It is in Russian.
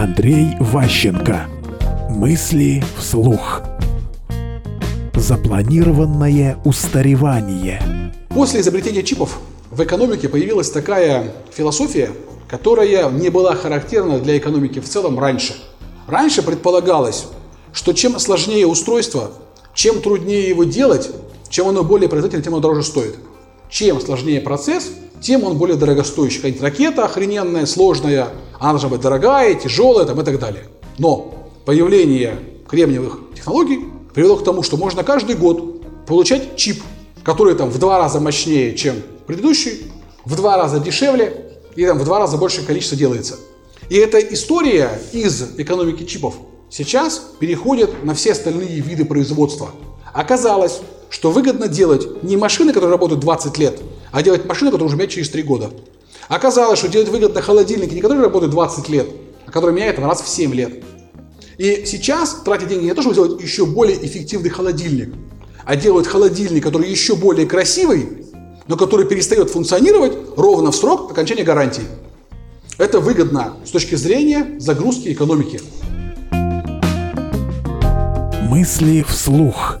Андрей Ващенко. Мысли вслух. Запланированное устаревание. После изобретения чипов в экономике появилась такая философия, которая не была характерна для экономики в целом раньше. Раньше предполагалось, что чем сложнее устройство, чем труднее его делать, чем оно более производительно, тем оно дороже стоит. Чем сложнее процесс, тем он более дорогостоящий. Какая-нибудь ракета охрененная, сложная, она должна быть дорогая, тяжелая там, и так далее. Но появление кремниевых технологий привело к тому, что можно каждый год получать чип, который там в два раза мощнее, чем предыдущий, в два раза дешевле и там в два раза больше количество делается. И эта история из экономики чипов сейчас переходит на все остальные виды производства. Оказалось, что выгодно делать не машины, которые работают 20 лет, а делать машины, которые уже меняют через 3 года. Оказалось, что делать выгодно холодильники, не которые работают 20 лет, а которые меняют раз в 7 лет. И сейчас тратить деньги не то, чтобы сделать еще более эффективный холодильник, а делать холодильник, который еще более красивый, но который перестает функционировать ровно в срок окончания гарантии. Это выгодно с точки зрения загрузки экономики. Мысли вслух.